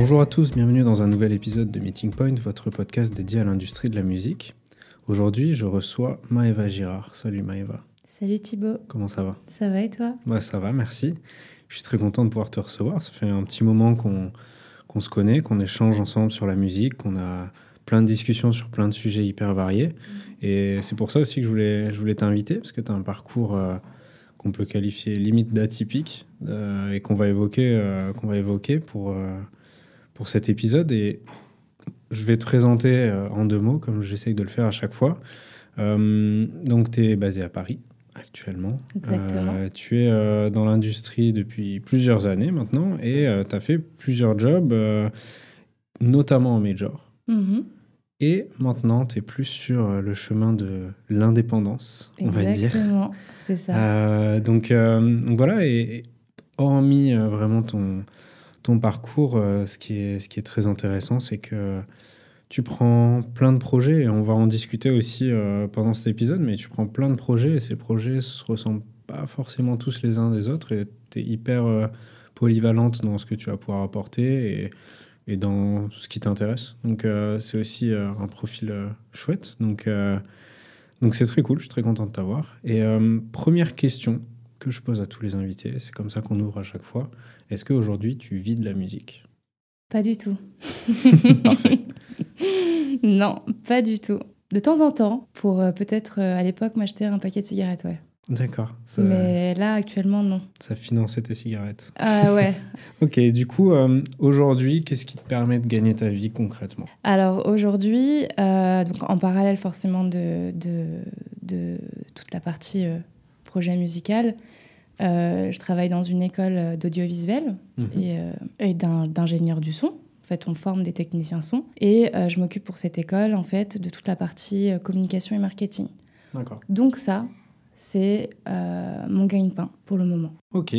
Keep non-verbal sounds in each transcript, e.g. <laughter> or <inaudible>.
Bonjour à tous, bienvenue dans un nouvel épisode de Meeting Point, votre podcast dédié à l'industrie de la musique. Aujourd'hui, je reçois Maëva Girard. Salut Maëva. Salut Thibaut. Comment ça va? Ça va et toi? Bah ça va, merci. Je suis très content de pouvoir te recevoir. Ça fait un petit moment qu'on qu'on se connaît, qu'on échange ensemble sur la musique, qu'on a plein de discussions sur plein de sujets hyper variés. Mm. Et c'est pour ça aussi que je voulais, je voulais t'inviter, parce que tu as un parcours euh, qu'on peut qualifier limite d'atypique euh, et qu'on va évoquer, euh, qu'on va évoquer pour, pour cet épisode. Et je vais te présenter en deux mots, comme j'essaye de le faire à chaque fois. donc, tu es basé à Paris actuellement. Exactement. tu es dans l'industrie depuis plusieurs années maintenant et tu as fait plusieurs jobs, notamment en major. Mm et maintenant, tu es plus sur euh, le chemin de l'indépendance, on va dire. Exactement, c'est ça. Euh, euh, donc, voilà, et, hormis vraiment ton, ton parcours, ce, qui est, ce qui est très intéressant, c'est que tu prends plein de projets, et on va en discuter aussi pendant cet épisode, mais tu prends plein de projets, et ces projets ne se ressemblent pas forcément tous les uns des autres, et tu es hyper polyvalente dans ce que tu vas pouvoir apporter. Et, dans ce qui t'intéresse. Donc euh, c'est aussi euh, un profil euh, chouette. Donc donc c'est très cool, je suis très content de t'avoir. Et première question que je pose à tous les invités, c'est comme ça qu'on ouvre à chaque fois. Est-ce qu'aujourd'hui tu vis de la musique? Pas du tout. <laughs> Parfait. <laughs> non, pas du tout. De temps en temps, pour peut-être à l'époque m'acheter un paquet de cigarettes, ouais. D'accord. Mais là, actuellement, non. Ça finançait tes cigarettes. Ah ouais. <laughs> ok, du coup, euh, aujourd'hui, qu'est-ce qui te permet de gagner ta vie concrètement? Alors aujourd'hui, euh, donc en parallèle forcément de, de, de toute la partie euh, projet musical, je travaille dans une école d'audiovisuel mhm. et, et d'ingénieur du son. En fait, on forme des techniciens son. Et je m'occupe pour cette école, en fait, de toute la partie communication et marketing. D'accord. Donc ça, c'est euh, mon gagne-pain pour le moment. Ok.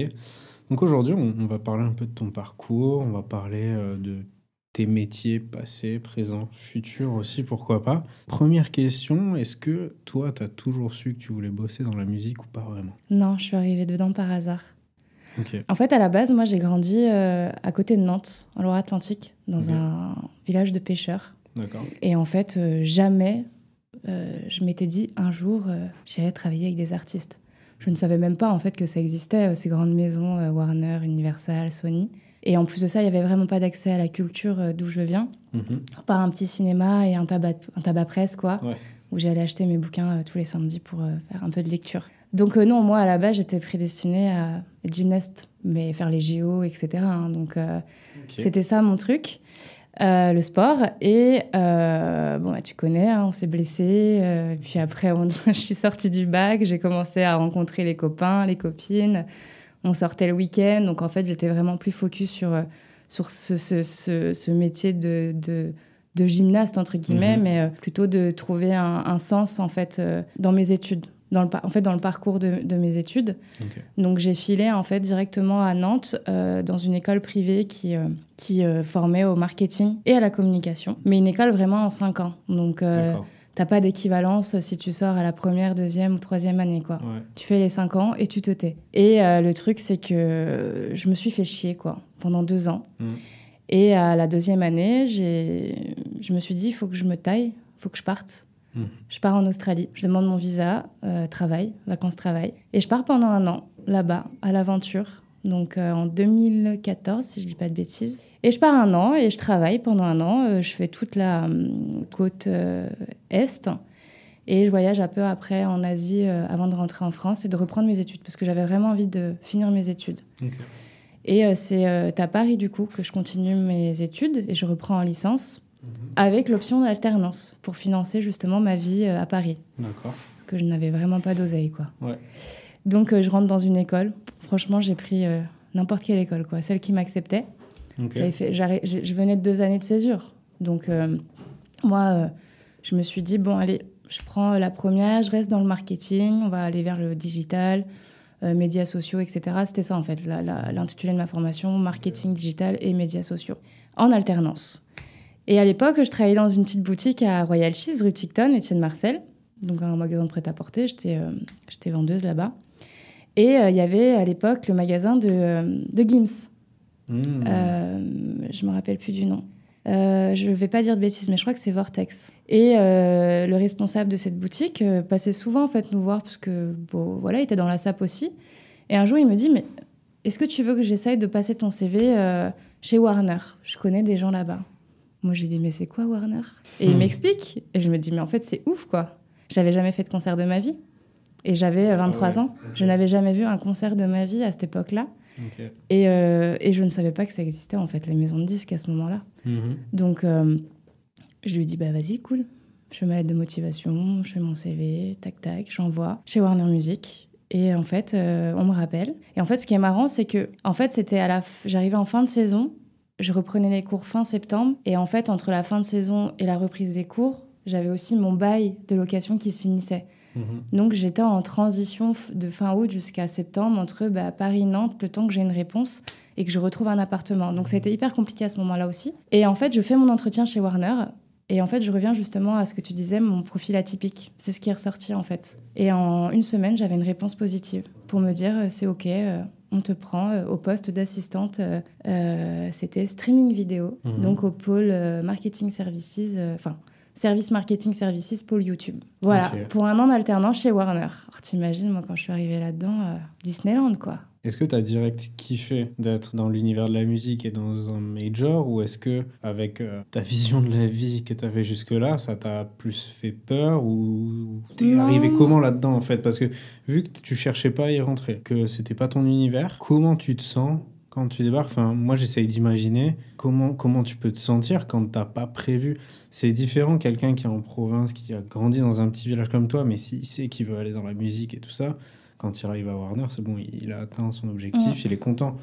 Donc aujourd'hui, on, va parler un peu de ton parcours, on va parler euh, de tes métiers passés, présents, futurs aussi, pourquoi pas. Première question, est-ce que toi, tu as toujours su que tu voulais bosser dans la musique ou pas vraiment? Non, je suis arrivée dedans par hasard. En fait, à la base, moi, j'ai grandi euh, à côté de Nantes, en Loire-Atlantique, dans un village de pêcheurs. D'accord. Et en fait, jamais euh, je m'étais dit un jour, euh, j'irai travailler avec des artistes. Je ne savais même pas en fait que ça existait, euh, ces grandes maisons, Warner, Universal, Sony. Et en plus de ça, il n'y avait vraiment pas d'accès à la culture d'où je viens, mhm. par un petit cinéma et un tabac, un tabac presse, quoi, où j'allais acheter mes bouquins tous les samedis pour faire un peu de lecture. Donc non, moi à la base, j'étais prédestinée à être gymnaste, mais faire les JO, etc. Hein. donc c'était ça mon truc. Euh, le sport. Et euh, bon, bah, tu connais, hein, on s'est blessé. Euh, puis après, <laughs> je suis sortie du bac, j'ai commencé à rencontrer les copains, les copines. On sortait le week-end. Donc en fait, j'étais vraiment plus focus sur, sur ce, ce, ce, métier de, de, de, gymnaste, entre guillemets, mhm. mais plutôt de trouver un, un, sens en fait dans mes études dans le, en fait, dans le parcours de, de mes études. Donc, j'ai filé en fait directement à Nantes euh, dans une école privée qui, euh, qui euh, formait au marketing et à la communication, mais une école vraiment en cinq ans. Donc, t'as pas d'équivalence si tu sors à la première, deuxième ou troisième année, quoi. Tu fais les cinq ans et tu te tais. Et le truc, c'est que je me suis fait chier, quoi, pendant deux ans. Mmh. Et à la deuxième année, je me suis dit, il faut que je me taille, il faut que je parte. Je pars en Australie, je demande mon visa, euh, travail, vacances-travail. Et je pars pendant un an, là-bas, à l'aventure. Donc euh, en 2014, si je dis pas de bêtises. Et je pars un an et je travaille pendant un an. Euh, je fais toute la côte est. Et je voyage un peu après en Asie avant de rentrer en France et de reprendre mes études. Parce que j'avais vraiment envie de finir mes études. Et c'est à Paris, du coup, que je continue mes études et je reprends en licence avec l'option d'alternance pour financer justement ma vie euh, à Paris. D'accord. Parce que je n'avais vraiment pas d'oseille, quoi. Ouais. Donc, euh, je rentre dans une école. Franchement, j'ai pris euh, n'importe quelle école, quoi. Celle qui m'acceptait. Fait, je venais de deux années de césure. Donc, moi, je me suis dit, bon, allez, je prends la première, je reste dans le marketing, on va aller vers le digital, médias sociaux, etc. C'était ça, en fait, l'intitulé de ma formation, marketing digital et médias sociaux, en alternance. Et à l'époque, je travaillais dans une petite boutique à Royal Cheese, rue Ticton, Étienne Marcel, donc un magasin de prêt-à-porter. J'étais euh, vendeuse là-bas. Et euh, il y avait à l'époque le magasin de, euh, de Gims. Mmh. Euh, je me rappelle plus du nom. Euh, je vais pas dire de bêtises, mais je crois que c'est Vortex. Et euh, le responsable de cette boutique euh, passait souvent en fait nous voir parce que bon, voilà, il était dans la SAP aussi. Et un jour, il me dit mais est-ce que tu veux que j'essaye de passer ton CV chez Warner? Je connais des gens là-bas. Moi, je lui dis mais c'est quoi Warner? Et il Hmm. m'explique. Et je me dis mais en fait c'est ouf quoi. J'avais jamais fait de concert de ma vie. Et j'avais euh, 23 Ah ouais, ans. Je n'avais jamais vu un concert de ma vie à cette époque-là. Et, euh, et je ne savais pas que ça existait, en fait, les maisons de disques à ce moment-là. Mhm. Donc, euh, je lui dis, bah vas-y, cool. Je fais ma lettre de motivation, je fais mon CV, tac, tac, j'envoie chez Warner Music. Et en fait, euh, on me rappelle. Et en fait, ce qui est marrant, c'est que, en fait, c'était à la, f- j'arrivais en fin de saison, je reprenais les cours fin septembre, et en fait, entre la fin de saison et la reprise des cours, j'avais aussi mon bail de location qui se finissait. Mhm. Donc j'étais en transition de fin août jusqu'à septembre entre bah, Paris-Nantes, le temps que j'ai une réponse et que je retrouve un appartement. Donc ça a été hyper compliqué à ce moment-là aussi. Et en fait, je fais mon entretien chez Warner. Et en fait, je reviens justement à ce que tu disais, mon profil atypique. C'est ce qui est ressorti en fait. Et en une semaine, j'avais une réponse positive pour me dire euh, c'est OK, euh, on te prend euh, au poste d'assistante. euh, C'était streaming vidéo, Mhm. donc au pôle marketing services, euh, enfin service marketing services pôle YouTube. Voilà, pour un an d'alternance chez Warner. Alors t'imagines, moi quand je suis arrivée là-dedans, euh, Disneyland quoi. Est-ce que tu as direct kiffé d'être dans l'univers de la musique et dans un major ou est-ce que avec euh, ta <laughs> vision de la vie que tu avais jusque-là, ça t'a plus fait peur ou t'es arrivé comment là-dedans en fait? Parce que vu que tu cherchais pas à y rentrer, que c'était pas ton univers, comment tu te sens quand tu débarques Enfin, moi j'essaye d'imaginer comment, comment tu peux te sentir quand t'as pas prévu. C'est différent quelqu'un qui est en province, qui a grandi dans un petit village comme toi, mais s'il sait qu'il veut aller dans la musique et tout ça, quand il arrive à Warner, c'est bon, il a atteint son objectif, il est content.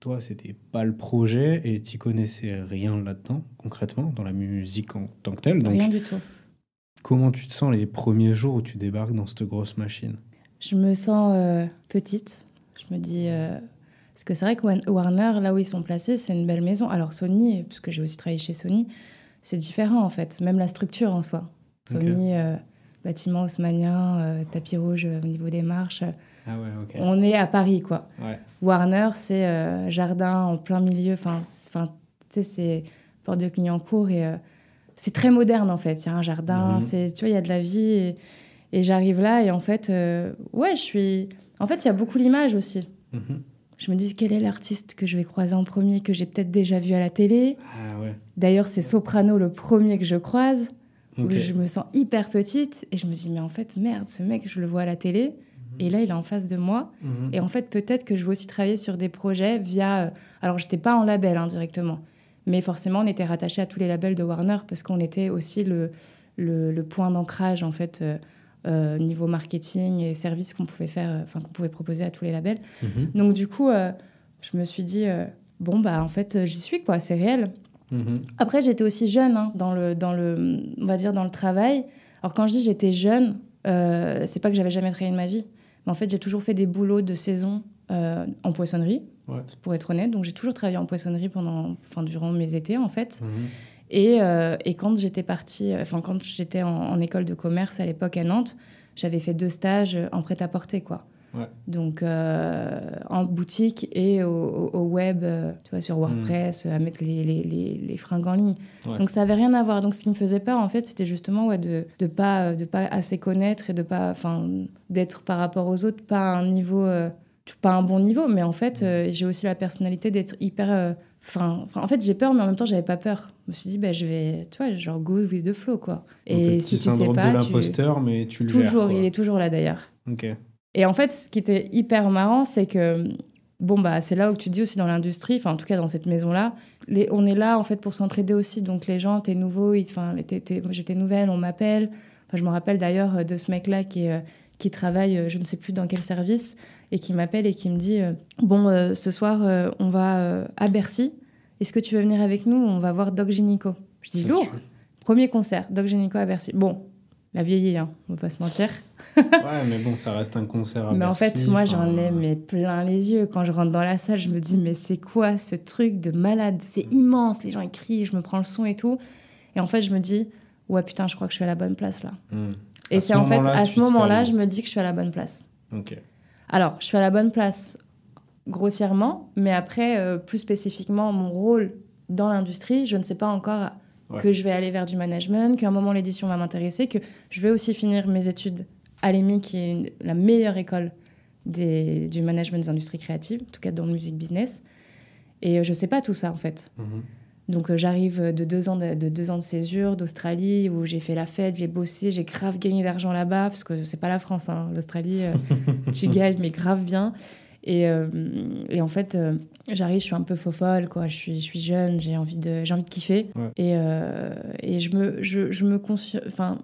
Toi, c'était pas le projet et tu connaissais rien là-dedans, concrètement, dans la musique en tant que telle. Donc, Rien du tout. comment tu te sens les premiers jours où tu débarques dans cette grosse machine? Je me sens euh, petite. Je me dis. euh, Parce que c'est vrai que Warner, là où ils sont placés, c'est une belle maison. Alors Sony, puisque j'ai aussi travaillé chez Sony, c'est différent en fait. Même la structure en soi. Sony, euh, bâtiment haussmannien, euh, tapis rouge euh, au niveau des marches. Ah ouais, ok. On est à Paris, quoi. Ouais. Warner, c'est jardin en plein milieu. Enfin, tu sais, c'est porte de Clignancourt et c'est très moderne en fait. Il y a un jardin, Mhm. c'est, tu vois, il y a de la vie et, et j'arrive là et en fait, euh, ouais, je suis. En fait, il y a beaucoup l'image aussi. Mhm. Je me dis quel est l'artiste que je vais croiser en premier que j'ai peut-être déjà vu à la télé? Ah ouais. D'ailleurs, c'est Soprano le premier que je croise où je me sens hyper petite et je me dis mais en fait merde, ce mec, je le vois à la télé et là il est en face de moi. Mhm. Et en fait, peut-être que je vais aussi travailler sur des projets via. euh, Alors, j'étais pas en label hein, directement, mais forcément, on était rattaché à tous les labels de Warner parce qu'on était aussi le, le, le point d'ancrage en fait euh, euh, niveau marketing et services qu'on pouvait faire, euh, enfin qu'on pouvait proposer à tous les labels. Mhm. Donc du coup, euh, je me suis dit bon bah en fait, j'y suis quoi, c'est réel. Mhm. Après, j'étais aussi jeune hein, dans le, dans le, on va dire dans le travail. Alors quand je dis j'étais jeune, c'est pas que j'avais jamais travaillé de ma vie, mais en fait j'ai toujours fait des boulots de saison en poissonnerie, Ouais. pour être honnête. Donc j'ai toujours travaillé en poissonnerie pendant, enfin durant mes étés en fait. Mhm. Et, euh, et quand j'étais partie, enfin quand j'étais en, en école de commerce à l'époque à Nantes, j'avais fait deux stages en prêt-à-porter quoi. Ouais. Donc euh, en boutique et au, au- au web, euh, tu vois, sur WordPress, à mettre les, les, les, les fringues en ligne. Ouais. Donc ça avait rien à voir. Donc ce qui me faisait peur en fait, c'était justement ouais, de de pas de pas assez connaître et de pas, enfin d'être par rapport aux autres pas à un niveau, euh, pas un bon niveau. Mais en fait, euh, j'ai aussi la personnalité d'être hyper euh, Enfin, en fait, j'ai peur, mais en même temps, j'avais pas peur. Je me suis dit, bah, je vais, tu vois, genre go with the flow, quoi. Et si tu sais pas, de tu... l'imposteur, mais tu le toujours, il est toujours là d'ailleurs. Ok. Et en fait, ce qui était hyper marrant, c'est que bon bah c'est là où tu dis aussi dans l'industrie, enfin en tout cas dans cette maison-là, les, on est là en fait pour s'entraider aussi. Donc les gens, t'es nouveau, enfin j'étais nouvelle, on m'appelle. Enfin je me rappelle d'ailleurs euh, de ce mec-là qui est, euh, qui travaille, je ne sais plus dans quel service, et qui m'appelle et qui me dit euh, bon euh, ce soir euh, on va à Bercy. Est-ce que tu veux venir avec nous? On va voir Doc Gynéco. Je dis lourd. Premier concert, Doc Gynéco à Bercy. Bon, la vieillie, hein, on va pas se mentir. <laughs> Ouais, mais bon, ça reste un concert à Mais en fait, moi, enfin, j'en ai mais plein les yeux. Quand je rentre dans la salle, je me dis, mais c'est quoi ce truc de malade? C'est immense. Les gens ils crient, je me prends le son et tout. Et en fait, je me dis, ouais, putain, je crois que je suis à la bonne place là. hmm. Et c'est ce en fait, à ce moment-là, je me dis que je suis à la bonne place. Ok. Alors, je suis à la bonne place grossièrement, mais après, euh, plus spécifiquement, mon rôle dans l'industrie, je ne sais pas encore que je vais aller vers du management, qu'à un moment l'édition va m'intéresser, que je vais aussi finir mes études à l'EMI, qui est la meilleure école des, du management des industries créatives, en tout cas dans le music business. Et je ne sais pas tout ça, en fait. Mhm. Donc euh, j'arrive de deux ans de, deux ans de césure d'Australie où j'ai fait la fête, j'ai bossé, j'ai grave gagné d'argent là-bas parce que c'est pas la France, hein. l'Australie, euh, <laughs> tu gagnes mais grave bien. Et, euh, et en fait, j'arrive, je suis un peu faux folle, quoi. Je suis, je suis jeune, j'ai envie de, j'ai envie de kiffer. Et, et je me, je, je me enfin,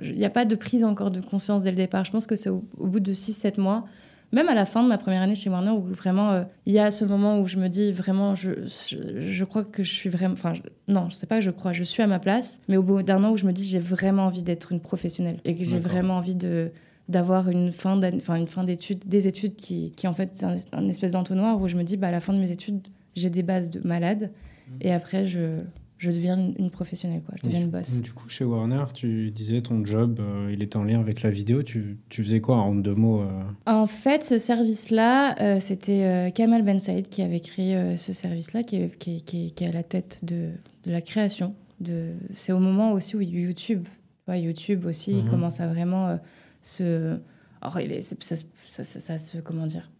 il n'y a pas de prise encore de conscience dès le départ. Je pense que c'est au, au, bout de 6-7 mois même à la fin de ma première année chez Warner, où vraiment, euh, il y a ce moment où je me dis vraiment, je, je, crois que je suis vraiment. Enfin, non, je sais pas que je crois, je suis à ma place, mais au bout d'un an où je me dis, j'ai vraiment envie d'être une professionnelle et que j'ai vraiment envie de d'avoir une fin enfin une fin d'études des études qui, qui en fait c'est un, espèce d'entonnoir où je me dis bah à la fin de mes études j'ai des bases de malade mmh. et après je je deviens une professionnelle, quoi. je deviens une boss. Du coup, chez Warner, tu disais ton job, euh, il était en lien avec la vidéo. Tu, tu faisais quoi en deux mots euh En fait, ce service-là, euh, c'était Kamal Ben Saïd qui avait créé ce service-là, qui est, qui, qui, qui est à la tête de, de la création. De... C'est au moment aussi où YouTube, ouais, YouTube aussi, il mhm. commence à vraiment se... Alors, il est, ça, ça, ça, ça, se, comment dire,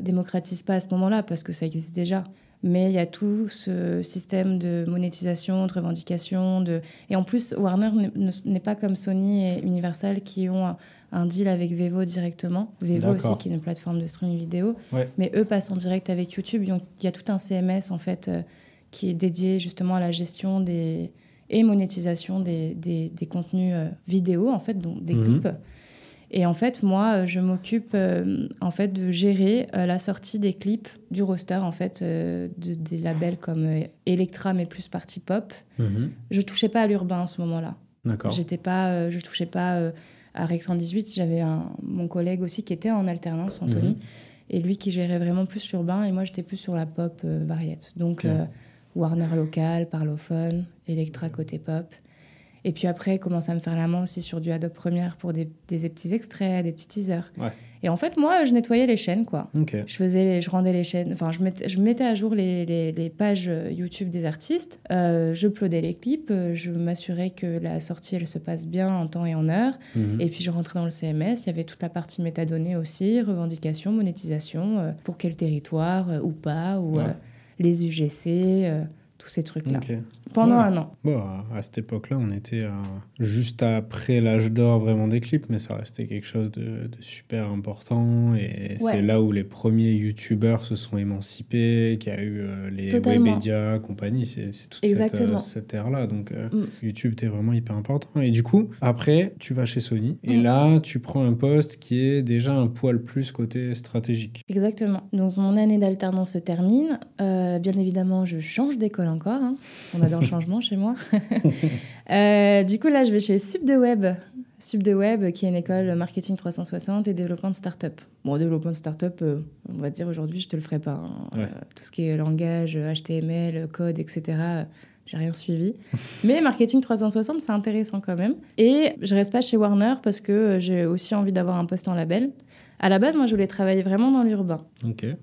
démocratise pas à ce moment-là parce que ça existe déjà mais il y a tout ce système de monétisation, de revendication. De... Et en plus, Warner n'est pas comme Sony et Universal qui ont un, deal avec Vevo directement. Vevo aussi, qui est une plateforme de streaming vidéo. Mais eux passent en direct avec YouTube. Il y a tout un CMS, en fait, euh, qui est dédié justement à la gestion des... et monétisation des, des, des contenus euh, vidéo, en fait, donc des mhm. clips. Et en fait, moi, euh, je m'occupe euh, en fait de gérer euh, la sortie des clips du roster en fait de, des labels comme Electra mais plus partie pop. Mhm. Je touchais pas à l'urbain à ce moment-là. D'accord. J'étais pas, je touchais pas à Rex 118. J'avais mon collègue aussi qui était en alternance, Anthony, mhm. et lui qui gérait vraiment plus l'urbain et moi j'étais plus sur la pop variette. Donc Warner local, parlophone, Electra côté pop. Et puis après, commence à me faire la main aussi sur du Adobe Premiere pour des, des petits extraits, des petits teasers. Et en fait, moi, je nettoyais les chaînes, quoi. Je faisais, je rendais les chaînes, enfin, je mettais, je mettais à jour les, les, les pages YouTube des artistes. Euh, je plodais les clips. Je m'assurais que la sortie, elle se passe bien en temps et en heure. Mhm. Et puis, je rentrais dans le CMS. Il y avait toute la partie métadonnées aussi, revendication, monétisation, euh, pour quel territoire euh, ou pas, ou les UGC tous ces trucs-là. Pendant un an. Bon, à, cette époque-là, on était juste après l'âge d'or vraiment des clips, mais ça restait quelque chose de, super important. Et c'est là où les premiers youtubeurs se sont émancipés, qu'il y a eu euh, les Webedia, compagnie. C'est toute cette, euh, cette ère-là. Donc euh, mm. YouTube était vraiment hyper important. Et du coup, après, tu vas chez Sony. Et mm. là, tu prends un poste qui est déjà un poil plus côté stratégique. Exactement. Donc mon année d'alternance se termine. bien évidemment, je change d'école encore. Hein. On adore <laughs> changement chez moi. <laughs> Euh, du coup, là, je vais chez Sub de Web. Sub de Web, qui est une école marketing 360 et développement de start-up. Bon, développement de start-up, euh, on va dire aujourd'hui, je te le ferai pas. Hein. Euh, tout ce qui est langage, HTML, code, etc. J'ai rien suivi. <laughs> Mais marketing 360, c'est intéressant quand même. Et je reste pas chez Warner parce que j'ai aussi envie d'avoir un poste en label. À la base, moi, je voulais travailler vraiment dans l'urbain.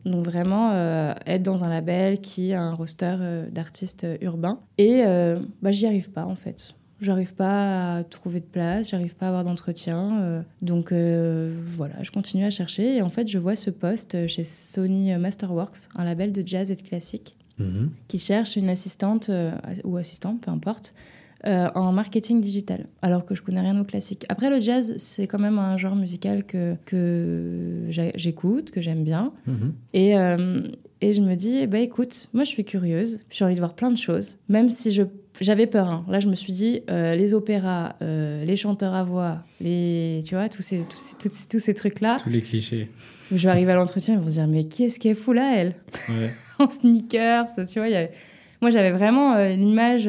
Donc vraiment euh, être dans un label qui a un roster euh, d'artistes euh, urbains. Et bah, j'y arrive pas en fait. J'arrive pas à trouver de place, j'arrive pas à avoir d'entretien. donc voilà, je continue à chercher. Et en fait, je vois ce poste chez Sony Masterworks, un label de jazz et de classique, mhm. qui cherche une assistante ou assistant, peu importe, euh, en marketing digital, alors que je connais rien au classique. Après, le jazz, c'est quand même un genre musical que, que j'écoute, que j'aime bien. Mhm. Et, euh, et je me dis, bah, écoute, moi je suis curieuse, j'ai envie de voir plein de choses, même si je j'avais peur. Hein. Là, je me suis dit, euh, les opéras, les chanteurs à voix, les, tu vois, tous ces, tous ces, tous ces, trucs-là. Tous les clichés. Je vais arriver à l'entretien, ils vont se dire, mais qu'est-ce qu'elle fout là, elle? <laughs> En sneakers, tu vois. Y a... Moi, j'avais vraiment l'image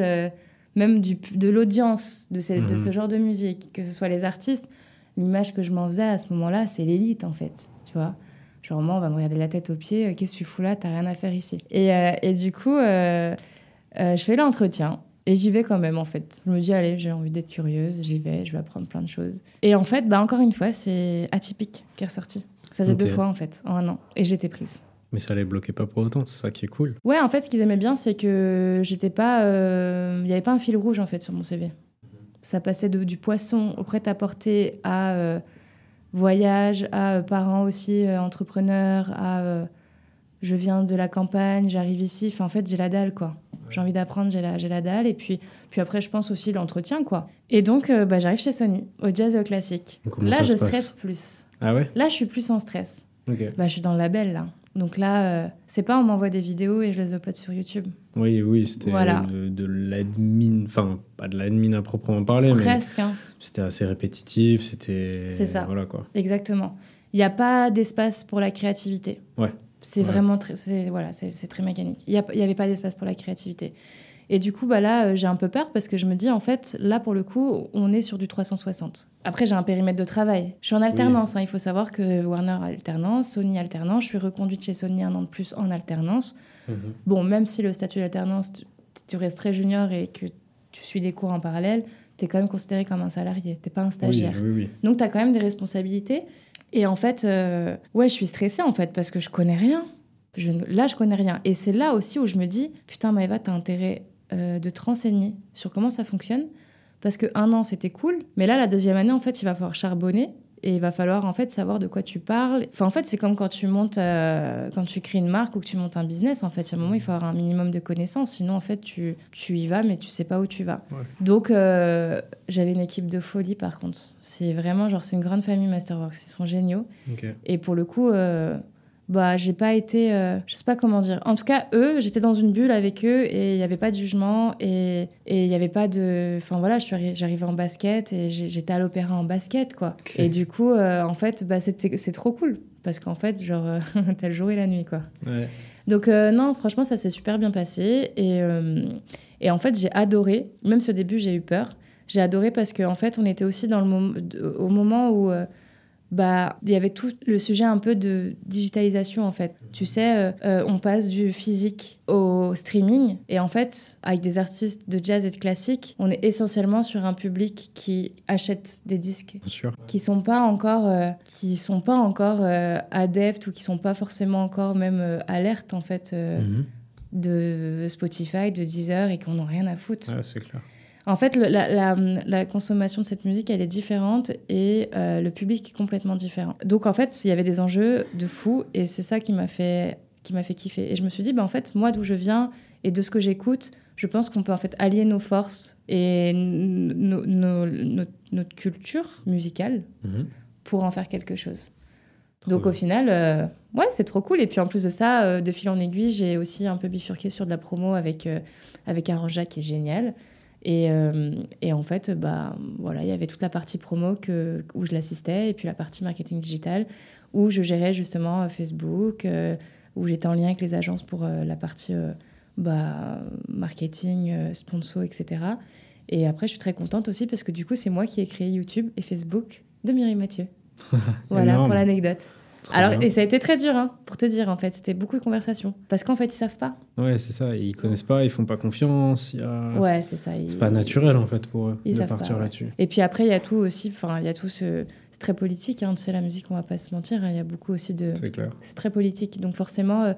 même du, de l'audience de, de, ce mhm. genre de musique, que ce soit les artistes, l'image que je m'en faisais à ce moment-là, c'est l'élite en fait, tu vois. Genre, moi, on va me regarder la tête aux pieds, euh, qu'est-ce que tu fous là, t'as rien à faire ici. Et, euh, et du coup, euh, je fais l'entretien. Et j'y vais quand même, en fait. Je me dis, allez, j'ai envie d'être curieuse, j'y vais, je vais apprendre plein de choses. Et en fait, bah, encore une fois, c'est atypique qui est ressorti. Ça faisait deux fois, en fait, en un an. Et j'étais prise. Mais ça les bloquait pas pour autant, c'est ça qui est cool. Ouais, en fait, ce qu'ils aimaient bien, c'est que j'étais pas. euh, Il n'y avait pas un fil rouge, en fait, sur mon CV. Ça passait de, du poisson au prêt-à-porter à euh, voyage, à euh, parents aussi, euh, entrepreneurs, à euh, je viens de la campagne, j'arrive ici. Enfin, en fait, j'ai la dalle, quoi. J'ai envie d'apprendre, j'ai la, j'ai la dalle. Et puis, puis après, je pense aussi l'entretien, quoi. Et donc, euh, bah, j'arrive chez Sony, au jazz et au classique. Comment Là, je stresse plus. Ah ouais? Là, je suis plus en stress. Ok. Bah, je suis dans le label, là. Donc là, euh, c'est pas on m'envoie des vidéos et je les upload sur YouTube. Oui, oui, c'était Voilà. de, de l'admin, enfin, pas de l'admin à proprement parler, mais Presque, hein. c'était assez répétitif, c'était... C'est ça. Voilà quoi. Exactement. Il n'y a pas d'espace pour la créativité. Ouais. C'est Ouais. vraiment très, c'est, voilà, c'est, c'est très mécanique. Il n'y avait pas d'espace pour la créativité. Et du coup, bah là, euh, j'ai un peu peur parce que je me dis, en fait, là, pour le coup, on est sur du 360. Après, j'ai un périmètre de travail. Je suis en alternance. hein. Il faut savoir que Warner alternance, Sony alternance. Je suis reconduite chez Sony un an de plus en alternance. Bon, même si le statut d'alternance, tu, tu restes très junior et que tu suis des cours en parallèle, tu es quand même considéré comme un salarié. Tu pas un stagiaire. oui, oui. Donc, tu as quand même des responsabilités. Et en fait, euh, ouais, je suis stressée en fait parce que je connais rien. Je, ne- là, je connais rien. Et c'est là aussi où je me dis, putain, Maëva, tu as intérêt euh, de te renseigner sur comment ça fonctionne. Parce que un an, c'était cool. Mais là, la deuxième année, en fait, il va falloir charbonner. Et il va falloir en fait savoir de quoi tu parles. Enfin, en fait, c'est comme quand tu montes, euh, quand tu crées une marque ou que tu montes un business. En fait, à un moment, il faut avoir un minimum de connaissances. Sinon, en fait, tu, tu y vas, mais tu sais pas où tu vas. Ouais. Donc, euh, j'avais une équipe de folie, par contre. C'est vraiment genre, c'est une grande famille Masterworks. Ils sont géniaux. Et pour le coup, bah, j'ai pas été. euh, je sais pas comment dire. En tout cas, eux, j'étais dans une bulle avec eux et il n'y avait pas de jugement et et il n'y avait pas de. Enfin voilà, je suis arri- j'arrivais en basket et j'étais à l'opéra en basket, quoi. Et du coup, euh, en fait, bah, c'est trop cool parce qu'en fait, genre, euh, <laughs> t'as le jour et la nuit, quoi. Ouais. Donc euh, non, franchement, ça s'est super bien passé. Et, et en fait, j'ai adoré. Même ce début, j'ai eu peur. J'ai adoré parce qu'en en fait, on était aussi dans le mom- au moment où bah, il y avait tout le sujet un peu de digitalisation, en fait. Tu sais, euh, euh, on passe du physique au streaming. Et en fait, avec des artistes de jazz et de classique, on est essentiellement sur un public qui achète des disques Bien sûr. qui sont pas encore euh, qui sont pas encore euh, adeptes ou qui sont pas forcément encore même alertes en fait Mhm. de Spotify, de Deezer et qu'on n'a rien à foutre. Ouais, c'est clair. En fait, le- la, la- la consommation de cette musique, elle est différente et euh, le public est complètement différent. Donc en fait, il y avait des enjeux de fou et c'est ça qui m'a fait qui m'a fait kiffer. Et je me suis dit, bah, en fait, moi d'où je viens et de ce que j'écoute, je pense qu'on peut en fait allier nos forces et no- no- no- notre culture musicale Mhm. pour en faire quelque chose. Trop Donc bien. au final, euh, ouais, c'est trop cool. Et puis en plus de ça, euh, de fil en aiguille, j'ai aussi un peu bifurqué sur de la promo avec, euh, avec Aranja qui est génial. Et, euh, et en fait, bah, voilà, il y avait toute la partie promo que, où je l'assistais et puis la partie marketing digital où je gérais justement euh, Facebook, euh, où j'étais en lien avec les agences pour la partie bah, marketing, sponsor, etc. Et après, je suis très contente aussi parce que du coup, c'est moi qui ai créé YouTube et Facebook de Mireille Mathieu. <laughs> voilà Énorme. pour l'anecdote. Alors, bien. et ça a été très dur, hein, pour te dire, en fait. C'était beaucoup de conversations. Parce qu'en fait, ils savent pas. Ouais, c'est ça. Ils connaissent pas, ils font pas confiance. Y a... Ouais, c'est ça. ils- C'est pas naturel en fait pour eux Ils de partir ouais. là-dessus. Et puis après, il y a tout aussi. Enfin, il y a tout ce. C'est très politique, hein, tu sais, la musique, on va pas se mentir. hein, Il y a beaucoup aussi de. C'est clair. C'est très politique. Donc, forcément, euh,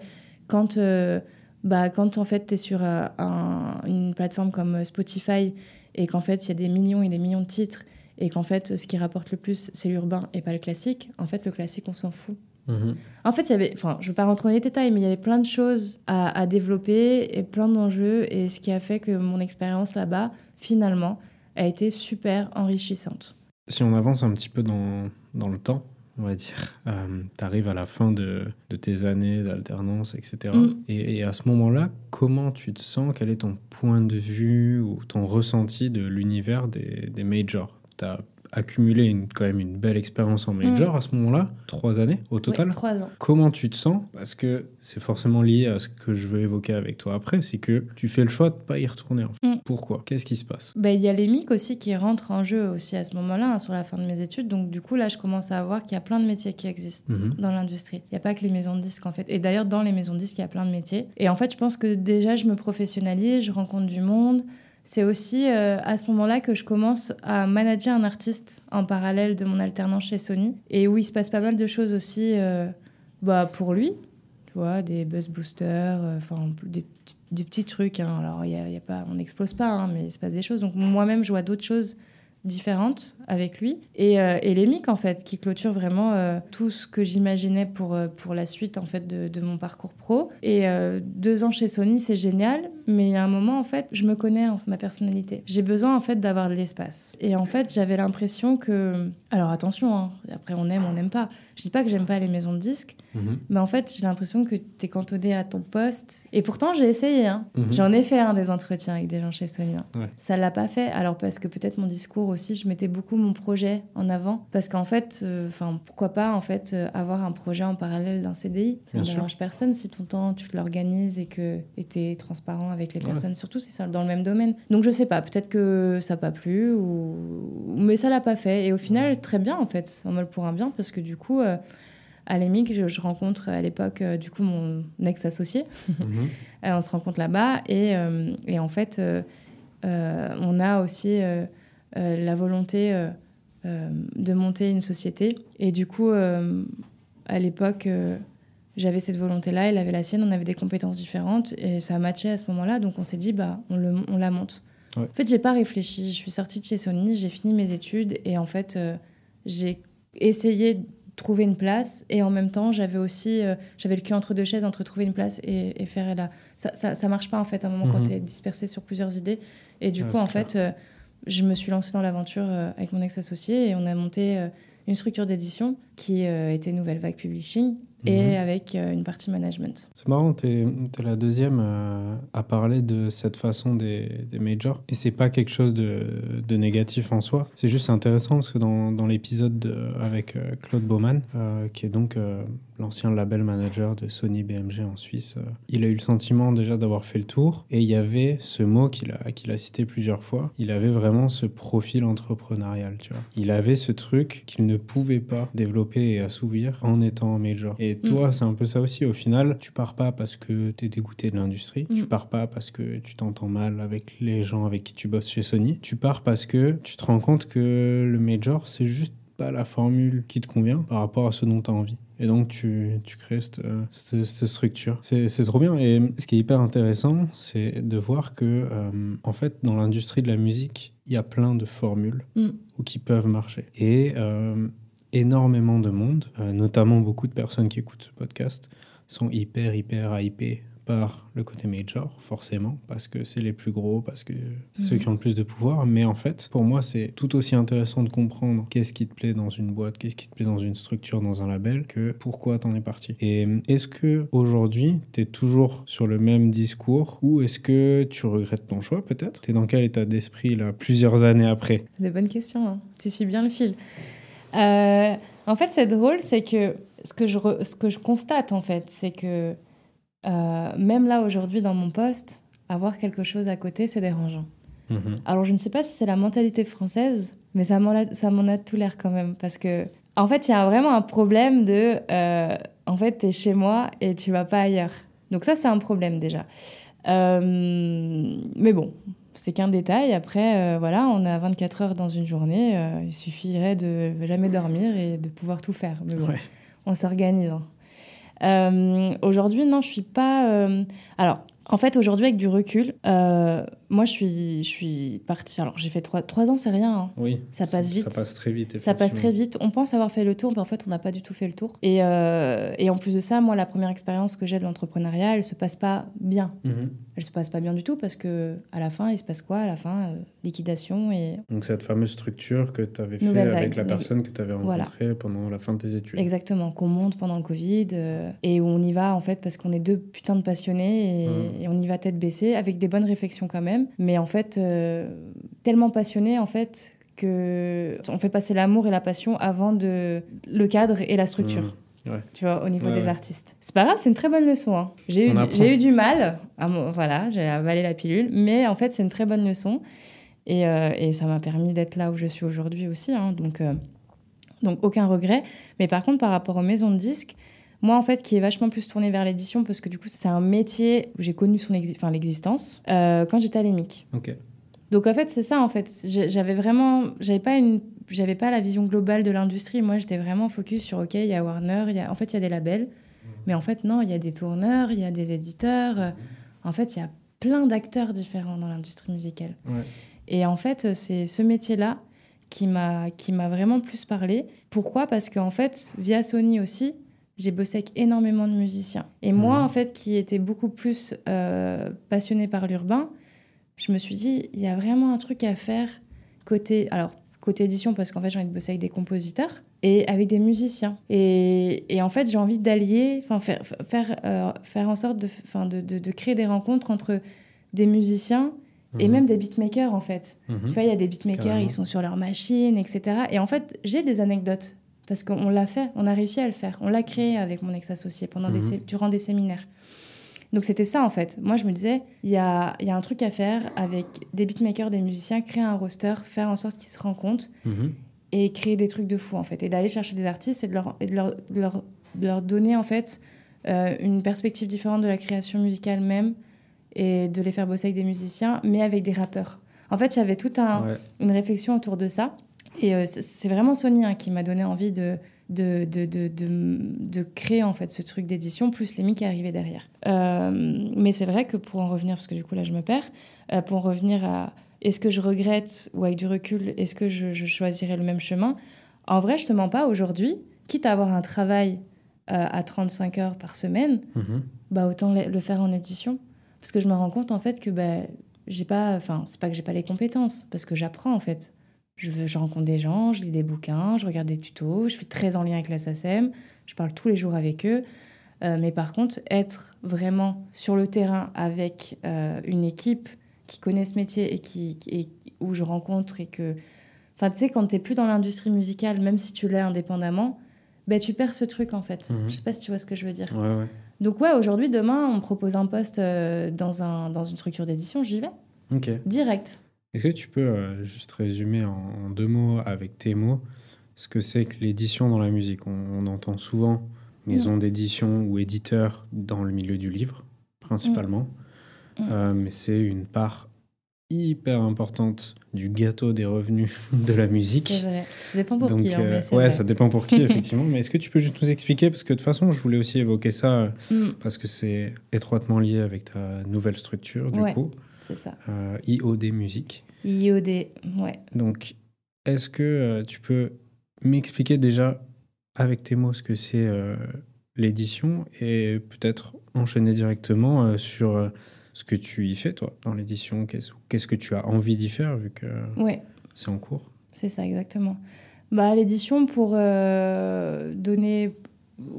quand. euh, bah, quand en fait tu es sur euh, un- une plateforme comme Spotify et qu'en fait il y a des millions et des millions de titres et qu'en fait ce qui rapporte le plus c'est l'urbain et pas le classique, en fait le classique on s'en fout. Mhm. En fait, il y avait, enfin, je ne veux pas rentrer dans les détails, mais il y avait plein de choses à, à développer et plein d'enjeux. Et ce qui a fait que mon expérience là-bas, finalement, a été super enrichissante. Si on avance un petit peu dans, dans le temps, on va dire, tu arrives à la fin de, de tes années d'alternance, etc. Mm. Et, et à ce moment-là, comment tu te sens? Quel est ton point de vue ou ton ressenti de l'univers des, des majors? Tu as accumulé une, quand même une belle expérience en major à ce moment-là, trois années au total. Trois ans. Comment tu te sens? Parce que c'est forcément lié à ce que je veux évoquer avec toi après, c'est que tu fais le choix de pas y retourner. en fait. Mm. Pourquoi? Qu'est-ce qui se passe? Ben, Il y a les MIC aussi qui rentrent en jeu aussi à ce moment-là, hein, sur la fin de mes études. Donc, du coup, là, je commence à voir qu'il y a plein de métiers qui existent. Mhm. dans l'industrie. Il n'y a pas que les maisons de disques en fait. Et d'ailleurs, dans les maisons de disques, il y a plein de métiers. Et en fait, je pense que déjà, je me professionnalise, je rencontre du monde. C'est aussi euh, à ce moment-là que je commence à manager un artiste en parallèle de mon alternance chez Sony et où il se passe pas mal de choses aussi euh, bah, pour lui. vois, des buzz boosters, euh, des, des, petits trucs. Hein. Alors, y y a pas, on n'explose pas, hein, mais il se passe des choses. Donc, moi-même, je vois d'autres choses différentes avec lui. Et, euh, et en fait, qui clôturent vraiment euh, tout ce que j'imaginais pour, euh, pour la suite, en fait, de, de mon parcours pro. Et deux ans chez Sony, c'est génial, mais il y a un moment, en fait, je me connais, en ma personnalité. J'ai besoin, en fait, d'avoir de l'espace. Et en fait, j'avais l'impression que... Alors, attention, hein, après, on aime, on n'aime pas. Je dis pas que j'aime pas les maisons de disques, mhm. mais en fait, j'ai l'impression que tu es cantonné à ton poste. Et pourtant, j'ai essayé. Hein. Mhm. J'en ai fait un des entretiens avec des gens chez Sony. Hein. Ça l'a pas fait. Alors, parce que peut-être mon discours aussi, je mettais beaucoup mon projet en avant. Parce qu'en fait, euh, enfin, pourquoi pas en fait euh, avoir un projet en parallèle d'un CDI Ça ne dérange personne si ton temps tu te l'organises et que tu es transparent avec les personnes, surtout si c'est dans le même domaine. Donc je sais pas, peut-être que ça n'a pas plu, ou... mais ça l'a pas fait. Et au final, très bien en fait, en mal pour un bien, parce que du coup. Euh, à l'EMIC, je, rencontre à l'époque du coup mon ex-associé. <laughs> Mhm. on se rencontre là-bas et, et, en fait, on a aussi la volonté euh, euh, de monter une société. Et du coup, à l'époque, j'avais cette volonté-là, elle avait la sienne, on avait des compétences différentes et ça a matché à ce moment-là. Donc on s'est dit, bah, on, le, on la monte. En fait, j'ai pas réfléchi. Je suis sortie de chez Sony, j'ai fini mes études et en fait, j'ai essayé de trouver une place et en même temps, j'avais aussi j'avais le cul entre deux chaises entre trouver une place et, faire la. Ça, ça, ça, marche pas en fait à un moment quand mhm. tu es dispersé sur plusieurs idées. Et du coup, en fait, je me suis lancée dans l'aventure euh, avec mon ex-associé et on a monté euh, une structure d'édition qui euh, était Nouvelle Vague Publishing et mhm. avec euh, une partie management. C'est marrant, tu es, la deuxième à, parler de cette façon des, des majors. Et c'est pas quelque chose de, de, négatif en soi. C'est juste intéressant parce que dans, dans l'épisode avec euh, Claude Baumann, euh, qui est donc l'ancien label manager de Sony BMG en Suisse, il a eu le sentiment déjà d'avoir fait le tour. Et il y avait ce mot qu'il a, qu'il a cité plusieurs fois. Il avait vraiment ce profil entrepreneurial, tu vois. Il avait ce truc qu'il ne pouvait pas développer et assouvir en étant major. Et et toi, mm. c'est un peu ça aussi. Au final, tu pars pas parce que tu es dégoûté de l'industrie. Tu mm. pars pas parce que tu t'entends mal avec les gens avec qui tu bosses chez Sony. Tu pars parce que tu te rends compte que le major, c'est juste pas la formule qui te convient par rapport à ce dont tu as envie. Et donc, tu, tu crées cette, cette, structure. C'est trop bien. Et ce qui est hyper intéressant, c'est de voir que, euh, en fait, dans l'industrie de la musique, il y a plein de formules mm. qui peuvent marcher. Et euh, énormément de monde, euh, notamment beaucoup de personnes qui écoutent ce podcast, sont hyper, hyper hypées par le côté major, forcément, parce que c'est les plus gros, parce que c'est ceux mhm. qui ont le plus de pouvoir. Mais en fait, pour moi, c'est tout aussi intéressant de comprendre qu'est-ce qui te plaît dans une boîte, qu'est-ce qui te plaît dans une structure, dans un label, que pourquoi t'en es parti. Et est-ce que aujourd'hui, tu es toujours sur le même discours ou est-ce que tu regrettes ton choix peut-être? Tu es dans quel état d'esprit là, plusieurs années après? C'est des bonnes questions, hein. tu suis bien le fil. Euh, en fait, c'est drôle, c'est que ce que je, ce que je constate, en fait, c'est que euh, même là, aujourd'hui, dans mon poste, avoir quelque chose à côté, c'est dérangeant. Mhm. Alors, je ne sais pas si c'est la mentalité française, mais ça m'en a, a, tout l'air quand même. Parce que, en fait, il y a vraiment un problème de. Euh, en fait, tu es chez moi et tu vas pas ailleurs. Donc, ça, c'est un problème déjà. mais bon, c'est qu'un détail. Après, euh, voilà, on a 24 heures dans une journée. Euh, il suffirait de jamais dormir et de pouvoir tout faire. Mais bon, on s'organise. Hein. Euh, aujourd'hui, non, je suis pas. Alors, en fait, aujourd'hui, avec du recul, moi, je suis, je suis partie. Alors, j'ai fait trois, trois ans, c'est rien. Hein. Oui. Ça passe vite. Ça passe très vite. Ça passe très vite. On pense avoir fait le tour, mais en fait, on n'a pas du tout fait le tour. Et, euh, et, en plus de ça, moi, la première expérience que j'ai de l'entrepreneuriat, elle se passe pas bien. Mhm. Elle se passe pas bien du tout parce que à la fin, il se passe quoi? À la fin, euh, liquidation et. Donc, cette fameuse structure que tu avais fait avec la personne que tu avais rencontrée pendant la fin de tes études. Exactement, qu'on monte pendant le Covid et où on y va en fait parce qu'on est deux putains de passionnés et. Mhm et on y va tête baissée, avec des bonnes réflexions quand même. Mais en fait, euh, tellement passionné en fait que on fait passer l'amour et la passion avant de le cadre et la structure. Mmh. Tu vois, au niveau des artistes. C'est pas grave, c'est une très bonne leçon. Hein. J'ai eu, j'ai eu du mal, voilà, j'ai avalé la pilule, mais en fait, c'est une très bonne leçon. Et, euh, et ça m'a permis d'être là où je suis aujourd'hui aussi. Hein. donc, euh, donc, aucun regret. Mais par contre, par rapport aux maisons de disques, moi, en fait, qui est vachement plus tournée vers l'édition, parce que du coup, c'est un métier où j'ai connu son enfin, l'existence euh, quand j'étais à l'EMIC. Donc, en fait, c'est ça, en fait. J'avais vraiment... J'avais pas une... J'avais pas la vision globale de l'industrie. Moi, j'étais vraiment focus sur, OK, il y a Warner, y a... en fait, il y a des labels. Mais en fait, non, il y a des tourneurs, il y a des éditeurs. En fait, il y a plein d'acteurs différents dans l'industrie musicale. Ouais. Et en fait, c'est ce métier-là qui m'a qui m'a vraiment plus parlé. Pourquoi? Parce qu'en fait, via Sony aussi, j'ai bossé avec énormément de musiciens. Et moi, Mhm. en fait, qui était beaucoup plus euh, passionnée par l'urbain, je me suis dit, il y a vraiment un truc à faire côté... Alors, côté édition, parce qu'en fait, j'ai envie de bosser avec des compositeurs et avec des musiciens. Et, et en fait, j'ai envie d'allier, enfin, faire, faire, euh, faire en sorte de, enfin, de, de, de créer des rencontres entre des musiciens et Mhm. même des beatmakers, en fait. Mhm. Tu vois, il y a des beatmakers, Carrément. ils sont sur leur machine, etc. Et en fait, j'ai des anecdotes. Parce qu'on l'a fait, on a réussi à le faire. On l'a créé avec mon ex-associé pendant des Mhm. durant des séminaires. Donc c'était ça en fait. Moi je me disais, il y a, y a un truc à faire avec des beatmakers, des musiciens, créer un roster, faire en sorte qu'ils se rencontrent Mhm. et créer des trucs de fou en fait. Et d'aller chercher des artistes et de leur, et de leur, de leur, de leur donner en fait euh, une perspective différente de la création musicale même et de les faire bosser avec des musiciens, mais avec des rappeurs. En fait, il y avait toute un, Ouais. une réflexion autour de ça. Et euh, c'est- vraiment Sony hein, qui m'a donné envie de, de, de, de, créer en fait ce truc d'édition, plus les mi qui arrivaient derrière. Euh, mais c'est vrai que pour en revenir, parce que du coup là je me perds, euh, pour en revenir à est-ce que je regrette ou avec du recul, est-ce que je, je choisirais le même chemin En vrai, je te mens pas aujourd'hui, quitte à avoir un travail euh, à 35 heures par semaine, Mhm. bah autant le le faire en édition parce que je me rends compte en fait que bah, j'ai pas enfin c'est pas que j'ai pas les compétences parce que j'apprends en fait je, veux, je rencontre des gens je lis des bouquins je regarde des tutos je suis très en lien avec la SACEM je parle tous les jours avec eux Euh, mais par contre être vraiment sur le terrain avec euh, une équipe qui connaît ce métier et qui et où je rencontre et que enfin tu sais quand t'es plus dans l'industrie musicale même si tu l'es indépendamment bah, tu perds ce truc en fait Mhm. je sais pas si tu vois ce que je veux dire Ouais, ouais. donc ouais, aujourd'hui, demain, on me propose un poste euh, dans, un, dans une structure d'édition, j'y vais, direct. Est-ce que tu peux euh, juste résumer en, deux mots, avec tes mots, ce que c'est que l'édition dans la musique? On, on entend souvent maison d'édition ou éditeur dans le milieu du livre, principalement. Mm. Euh, mais c'est une part hyper importante du gâteau des revenus <laughs> de la musique. C'est vrai. Ça dépend pour Donc, qui, hein, euh, ouais, vrai. ça dépend pour qui, <laughs> effectivement. mais est-ce que tu peux juste nous expliquer? Parce que de toute façon, je voulais aussi évoquer ça euh, Mm, parce que c'est étroitement lié avec ta nouvelle structure, du Ouais. coup, c'est ça. euh, IOD Musique. IOD, ouais. Donc, est-ce que euh, tu peux m'expliquer déjà avec tes mots ce que c'est euh, l'édition et peut-être enchaîner directement euh, sur ce que tu y fais, toi, dans l'édition? Qu'est-ce qu'est-ce que tu as envie d'y faire vu que Ouais, c'est en cours? C'est ça, exactement. Bah, l'édition, pour donner,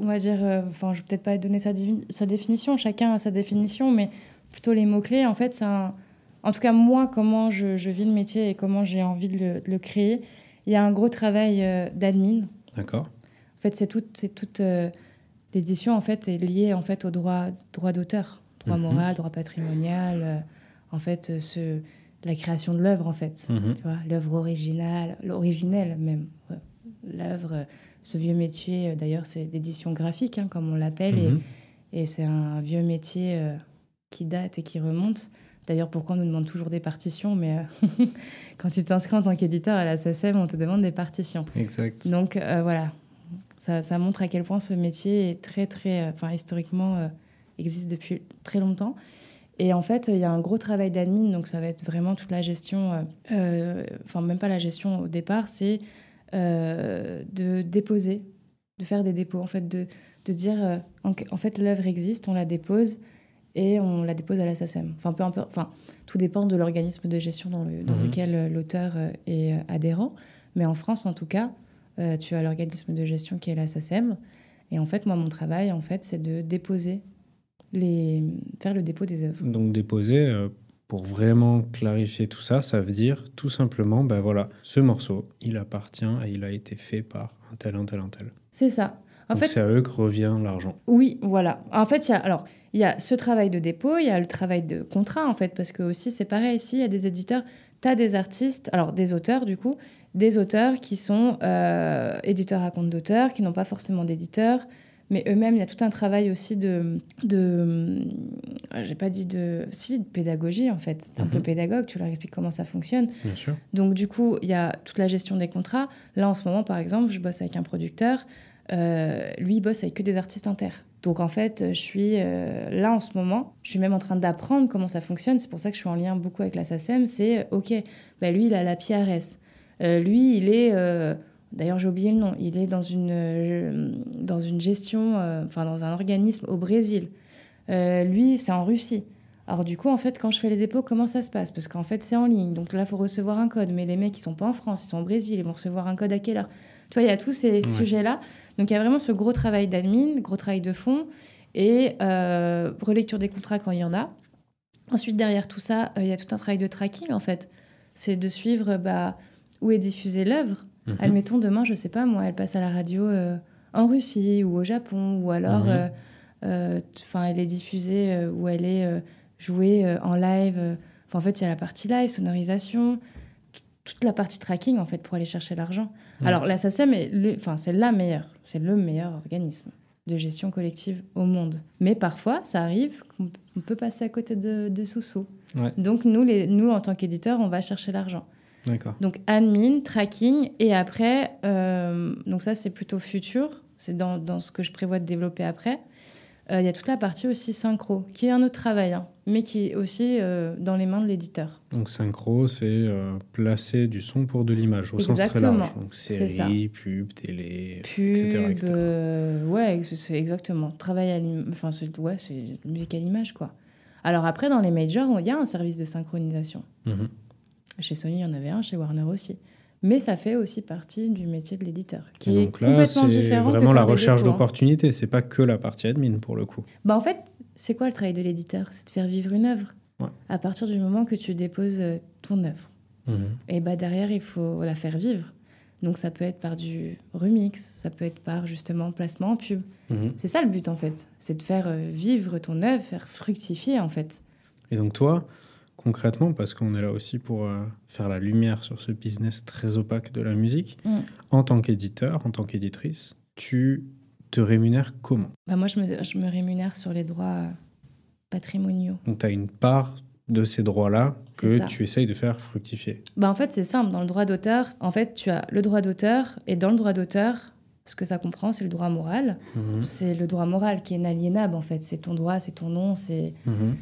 on va dire, enfin, je vais peut-être pas donner sa, sa définition, chacun a sa définition, mais plutôt les mots-clés, en fait, c'est un... En tout cas, moi, comment je, je vis le métier et comment j'ai envie de le, de le créer, il y a un gros travail euh, d'admin, D'accord En fait, c'est toute, c'est toute euh, l'édition en fait est liée en fait au droit, droit d'auteur, droit Mhm. moral, droit patrimonial. euh, en fait, euh, ce, la création de l'œuvre en fait. Mhm. Tu vois, l'œuvre originale, l'originelle même. ouais. L'œuvre, ce vieux métier. D'ailleurs, c'est l'édition graphique, hein, comme on l'appelle, et- Mhm. et, c'est un vieux métier qui date et qui remonte. D'ailleurs, pourquoi on nous demande toujours des partitions Mais euh, <laughs> quand tu t'inscris en tant qu'éditeur à la SACEM, on te demande des partitions. Exact. Donc euh, voilà, ça, ça montre à quel point ce métier est très, très, euh, enfin historiquement, existe depuis très longtemps. Et en fait, il y a un gros travail d'admin, donc ça va être vraiment toute la gestion, enfin même pas la gestion au départ, c'est de déposer, de faire des dépôts, en fait, de, de dire, en, en fait, l'œuvre existe, on la dépose et on la dépose à la SACEM. Enfin, peu importe, enfin, tout dépend de l'organisme de gestion dans, le, dans Mhm. lequel euh, l'auteur euh, est euh, adhérent. Mais en France, en tout cas, euh, tu as l'organisme de gestion qui est la SACEM. Et en fait, moi, mon travail, en fait, c'est de déposer, les... faire le dépôt des œuvres. Donc déposer, euh, pour vraiment clarifier tout ça, ça veut dire tout simplement, ben voilà, ce morceau, il appartient et il a été fait par un tel, un tel, un tel. C'est ça. En Donc fait, c'est à eux que revient l'argent. Oui, voilà. En fait, il y a, alors, il y a ce travail de dépôt, il y a le travail de contrat, en fait, parce que aussi, c'est pareil ici, il y a des éditeurs, tu as des artistes, alors des auteurs, du coup, des auteurs qui sont euh, éditeurs à compte d'auteur, qui n'ont pas forcément d'éditeur, mais eux-mêmes, il y a tout un travail aussi de... de j'ai pas dit de... Si, de pédagogie, en fait. T'es un peu Mhm. pédagogue, tu leur expliques comment ça fonctionne. Bien sûr. Donc, du coup, il y a toute la gestion des contrats. Là, en ce moment, par exemple, je bosse avec un producteur. Euh, lui, il bosse avec que des artistes inter. Donc en fait, je suis euh, là en ce moment, je suis même en train d'apprendre comment ça fonctionne. C'est pour ça que je suis en lien beaucoup avec la SACEM. C'est ok, bah, lui, il a la PRS. Euh, lui, il est. D'ailleurs, j'ai oublié le nom. Il est dans une, dans une gestion, enfin dans un organisme au Brésil. lui, c'est en Russie. Alors du coup, en fait, quand je fais les dépôts, comment ça se passe? Parce qu'en fait, c'est en ligne. Donc là, il faut recevoir un code. Mais les mecs, ils sont pas en France, ils sont au Brésil. Ils vont recevoir un code à quelle heure? Tu vois, il y a tous ces sujets-là. Donc il y a vraiment ce gros travail d'admin, gros travail de fond et euh, relecture des contrats quand il y en a. Ensuite, derrière tout ça, euh, il y a tout un travail de tracking, en fait. C'est de suivre bah, où est diffusée l'œuvre. Mhm. Admettons, demain, je sais pas, moi, elle passe à la radio euh, en Russie ou au Japon, ou alors, mhm. enfin, elle est diffusée ou elle est jouer euh, en live. En fait, il y a la partie live, sonorisation, toute la partie tracking en fait pour aller chercher l'argent. Alors la SACEM, enfin, c'est la meilleure, c'est le meilleur organisme de gestion collective au monde. Mais parfois, ça arrive qu'on peut passer à côté de, de sous Donc nous, les, nous, en tant qu'éditeurs, on va chercher l'argent. Donc admin, tracking, et après, euh, donc ça c'est plutôt futur, c'est dans, dans, ce que je prévois de développer après. Il y a toute la partie aussi synchro, qui est un autre travail. Hein mais qui est aussi euh, dans les mains de l'éditeur. Donc synchro, c'est euh, placer du son pour de l'image au sens très large. Donc série, pub, télé, etc. Euh, ouais, c'est exactement. Travail à enfin, c'est ouais, musique à l'image, quoi. Alors après, dans les majors, il y a un service de synchronisation. Mhm. Chez Sony, il y en avait un, chez Warner aussi. Mais ça fait aussi partie du métier de l'éditeur, qui est complètement différent. C'est vraiment la recherche d'opportunités. C'est pas que la partie admin pour le coup. Bah en fait, c'est quoi le travail de l'éditeur? C'est de faire vivre une œuvre. À partir du moment que tu déposes euh, ton œuvre. Mhm. Et bah derrière, il faut la faire vivre. Donc ça peut être par du remix, ça peut être par justement placement en pub. Mhm. C'est ça le but en fait, c'est de faire euh, vivre ton œuvre, faire fructifier en fait. Et donc toi, concrètement, parce qu'on est là aussi pour euh, faire la lumière sur ce business très opaque de la musique, mm. en tant qu'éditeur, en tant qu'éditrice, tu te rémunères comment? Bah Moi, je me, je me, rémunère sur les droits patrimoniaux. Donc, tu as une part de ces droits-là que tu essayes de faire fructifier. Bah, en fait, c'est simple. Dans le droit d'auteur, en fait, tu as le droit d'auteur, et dans le droit d'auteur, ce que ça comprend, c'est le droit moral. Mhm. C'est le droit moral qui est inaliénable, en fait. C'est ton droit, c'est ton nom, c'est... Mhm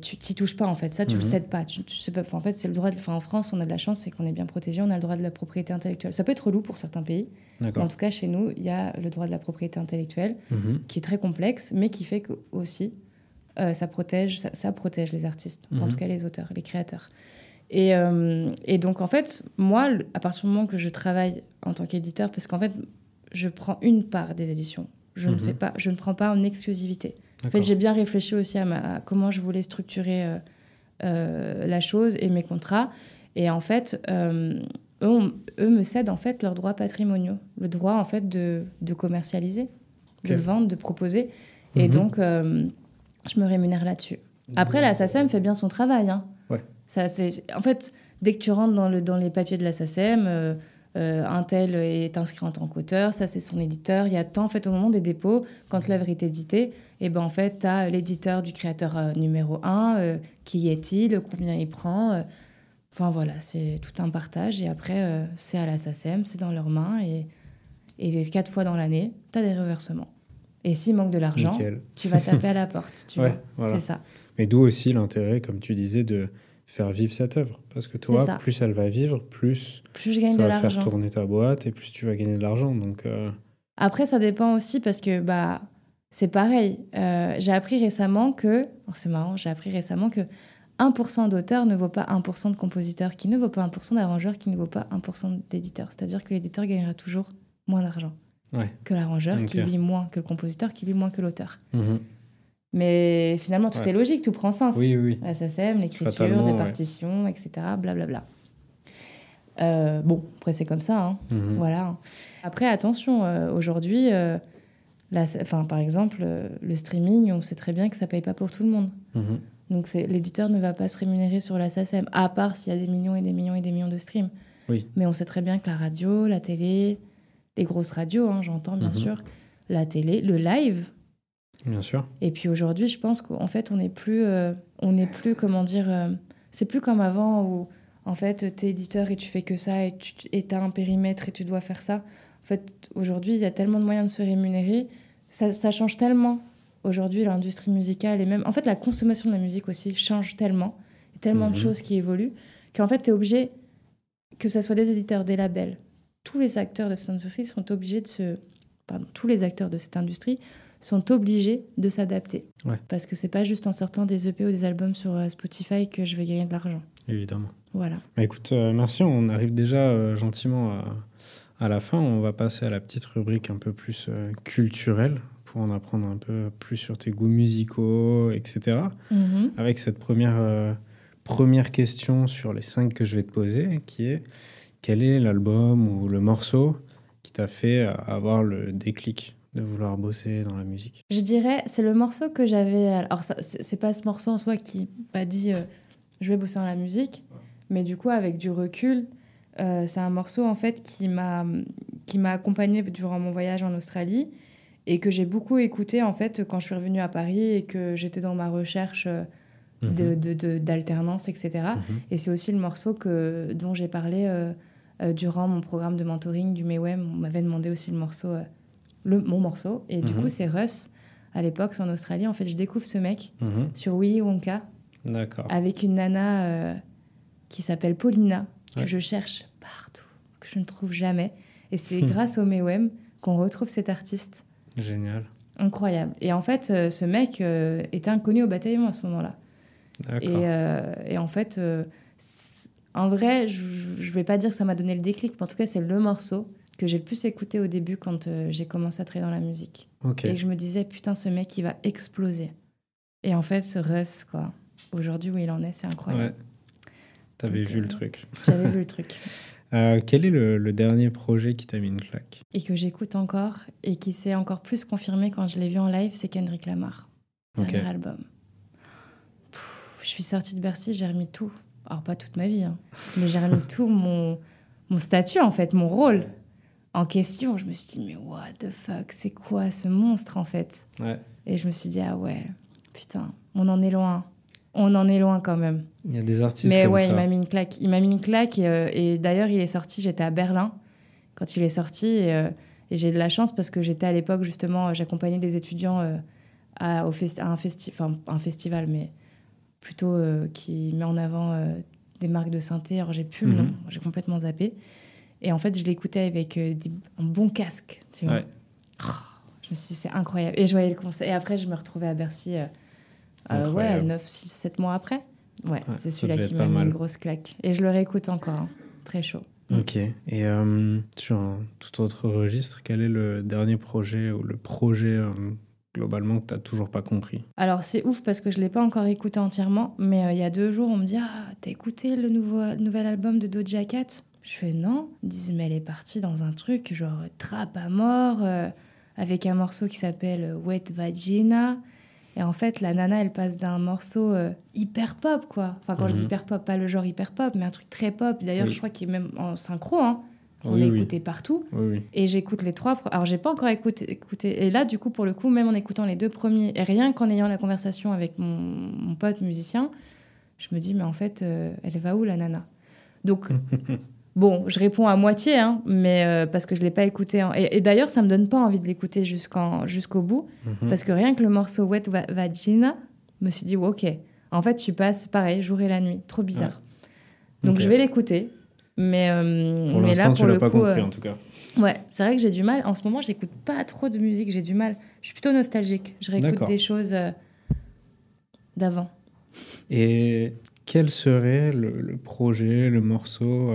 tu t'y touches pas en fait. Ça tu le mhm. cèdes pas. Tu, sais pas en fait c'est le droit de, en France on a de la chance c'est qu'on est bien protégé on a le droit de la propriété intellectuelle. Ça peut être relou pour certains pays en tout cas chez nous il y a le droit de la propriété intellectuelle mhm. qui est très complexe mais qui fait que aussi euh, ça protège ça, protège les artistes en mhm. tout cas les auteurs les créateurs. Et, euh, et, donc en fait moi à partir du moment que je travaille en tant qu'éditeur parce qu'en fait je prends une part des éditions je ne fais pas je ne prends pas en exclusivité en fait, j'ai bien réfléchi aussi à, comment je voulais structurer euh, euh, la chose et mes contrats. Et en fait, euh, eux, eux, me cèdent en fait leurs droits patrimoniaux, le droit en fait de, de commercialiser, de vendre, de proposer. Et mhm. donc, je me rémunère là-dessus. Après, la SACEM fait bien son travail. Hein. Ouais. Ça, en fait, dès que tu rentres dans, le, dans les papiers de la SACEM, euh, un tel est inscrit en tant qu'auteur, ça c'est son éditeur. Il y a tant, en fait, au moment des dépôts, quand l'œuvre est éditée, et eh ben en fait, tu as l'éditeur du créateur euh, numéro 1, euh, qui est-il, combien il prend. Enfin voilà, c'est tout un partage. Et après, c'est à la SACEM, c'est dans leurs mains. Et, et quatre fois dans l'année, tu as des reversements. Et s'il manque de l'argent, tu vas taper à <laughs> la porte. Tu vois, c'est ça. Mais d'où aussi l'intérêt, comme tu disais, de faire vivre cette œuvre. Parce que toi, plus elle va vivre, plus, plus je gagne ça de va faire tourner ta boîte et plus tu vas gagner de l'argent. Donc, euh, Après, ça dépend aussi parce que bah, c'est pareil. Euh, j'ai appris récemment que, oh, c'est marrant, j'ai appris récemment que 1% d'auteur ne vaut pas 1% de compositeur, qui ne vaut pas 1% d'arrangeur, qui ne vaut pas 1% d'éditeur. C'est-à-dire que l'éditeur gagnera toujours moins d'argent que l'arrangeur, qui lui moins que le compositeur, qui lui moins que l'auteur. Mhm. Mais finalement, tout est logique, tout prend sens. Oui, oui. La SACEM, l'écriture, des partitions, etc. Blablabla. Euh, bon, après, c'est comme ça. Hein. Mhm. Voilà. Après, attention, euh, aujourd'hui, euh, par exemple, euh, le streaming, on sait très bien que ça ne paye pas pour tout le monde. Mhm. Donc, l'éditeur ne va pas se rémunérer sur la SACEM, à part s'il y a des millions et des millions et des millions de streams. Oui. Mais on sait très bien que la radio, la télé, les grosses radios, hein, j'entends bien mhm. sûr, la télé, le live, Bien sûr. Et puis aujourd'hui, je pense qu'en fait, on n'est plus, euh, on n'est plus, comment dire, euh, c'est plus comme avant où en fait, tu es éditeur et tu fais que ça et tu as un périmètre et tu dois faire ça. En fait, aujourd'hui, il y a tellement de moyens de se rémunérer. Ça, ça change tellement. Aujourd'hui, l'industrie musicale et même. En fait, la consommation de la musique aussi change tellement. Il y a tellement de Mhm. choses qui évoluent qu'en fait, tu es obligé, que ce soit des éditeurs, des labels, tous les acteurs de cette industrie sont obligés de se. Pardon, tous les acteurs de cette industrie sont obligés de s'adapter. Ouais. Parce que c'est pas juste en sortant des EP ou des albums sur euh, Spotify que je vais gagner de l'argent. Évidemment. Voilà. Bah, écoute, euh, merci. On arrive déjà euh, gentiment à, à la fin. On va passer à la petite rubrique un peu plus euh, culturelle pour en apprendre un peu plus sur tes goûts musicaux, etc. Mhm. Avec cette première, première question sur les cinq que je vais te poser, qui est quel est l'album ou le morceau qui t'a fait avoir le déclic? De vouloir bosser dans la musique Je dirais, c'est le morceau que j'avais. Alors, c'est pas ce morceau en soi qui m'a dit euh, je vais bosser dans la musique, mais du coup, avec du recul, euh, c'est un morceau en fait qui m'a qui m'a accompagné durant mon voyage en Australie et que j'ai beaucoup écouté en fait quand je suis revenue à Paris et que j'étais dans ma recherche euh, de- Mhm. de- de- d'alternance, etc. Mhm. Et c'est aussi le morceau que, dont j'ai parlé euh, euh, durant mon programme de mentoring du MEWEM. On m'avait demandé aussi le morceau, euh, le, mon morceau. Et du Mhm. coup, c'est Russ. À l'époque, c'est en Australie. En fait, je découvre ce mec Mhm. sur Willy Wonka D'accord. avec une nana euh, qui s'appelle Paulina, que Ouais. je cherche partout, que je ne trouve jamais. Et c'est <laughs> grâce au MEWEM qu'on retrouve cet artiste. Génial. Incroyable. Et en fait, euh, ce mec euh, était inconnu au bataillon à ce moment-là. D'accord. Et, euh, et en fait, euh, en vrai, je ne vais pas dire que ça m'a donné le déclic, mais en tout cas, c'est le morceau que j'ai le plus écouté au début quand euh, j'ai commencé à travailler dans la musique. Ok. Et que je me disais, putain, ce mec, il va exploser. Et en fait, ce Russ, quoi. Aujourd'hui, où il en est, c'est incroyable. Ouais. T'avais vu le euh, truc. J'avais vu le <laughs> truc. Euh, quel est le, le dernier projet qui t'a mis une claque? Et que j'écoute encore, et qui s'est encore plus confirmé quand je l'ai vu en live, c'est Kendrick Lamar. Dernier album. Pff, je suis sortie de Bercy, j'ai remis tout. Alors, pas toute ma vie, hein, mais j'ai remis <laughs> tout mon, mon statut, en fait, mon rôle en question. Je me suis dit, mais what the fuck, c'est quoi ce monstre, en fait Ouais. Et je me suis dit, ah ouais, putain, on en est loin. On en est loin quand même. Il y a des artistes Mais comme ouais, ça. il m'a mis une claque. Il m'a mis une claque et, euh, et d'ailleurs, il est sorti, j'étais à Berlin quand il est sorti et, euh, et j'ai de la chance parce que j'étais à l'époque justement, j'accompagnais des étudiants euh, à, au festi- à un, festi enfin, un festival, mais plutôt qui met en avant des marques de synthé. Alors j'ai plus le Mhm. nom, j'ai complètement zappé. Et en fait, je l'écoutais avec euh, des- un bon casque, tu vois. Ouais. Oh, je me suis dit, c'est incroyable. Et je voyais le concert. Et après, je me retrouvais à Bercy, euh, euh, ouais, Incroyable. 9, 6, 7 mois après. Ouais, c'est celui-là qui m'a mis une grosse claque. Et je le réécoute encore. hein. Très chaud. Ok. Et euh, sur un tout autre registre, quel est le dernier projet ou le projet euh, globalement que tu n'as toujours pas compris? Alors, c'est ouf parce que je ne l'ai pas encore écouté entièrement. Mais euh, il y a deux jours, on me dit Ah, t'as écouté le nouveau, nouvel album de Doja Cat? Je fais non. Ils disent Mais elle est partie dans un truc genre trap à mort, euh, avec un morceau qui s'appelle Wet Vagina. Et en fait, la nana, elle passe d'un morceau euh, hyper pop, quoi. Enfin, quand je dis Mhm. hyper pop, pas le genre hyper pop, mais un truc très pop. D'ailleurs, Oui. je crois qu'il est même en synchro, hein. On Oui, écouté partout. Oui. Et j'écoute les trois. Alors, j'ai pas encore écouté, écouté. Et là, du coup, pour le coup, même en écoutant les deux premiers, et rien qu'en ayant la conversation avec mon, mon pote musicien, je me dis, mais en fait, euh, elle va où la nana? Donc, <laughs> bon, je réponds à moitié, hein, mais euh, parce que je l'ai pas écouté. Et, et d'ailleurs, ça me donne pas envie de l'écouter jusqu'au bout, Mhm. parce que rien que le morceau Wet Va- Vagina, je me suis dit, ok. En fait, tu passes pareil, jour et la nuit. Trop bizarre. Donc, je vais l'écouter. Mais, euh, Pour mais là, tu pour l'as le pas coup, compris euh, en tout cas. Ouais, c'est vrai que j'ai du mal. En ce moment, j'écoute pas trop de musique, j'ai du mal. Je suis plutôt nostalgique. Je réécoute des choses euh, d'avant. Et quel serait le, le projet, le morceau